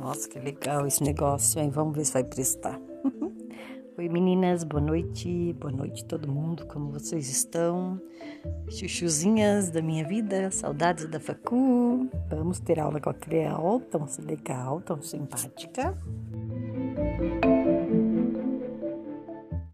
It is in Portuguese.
Nossa, que legal esse negócio, hein? Vamos ver se vai prestar. Oi meninas, boa noite, boa noite todo mundo, como vocês estão? Chuchuzinhas da minha vida, saudades da facu. Vamos ter aula com a Creal, tão legal, tão simpática.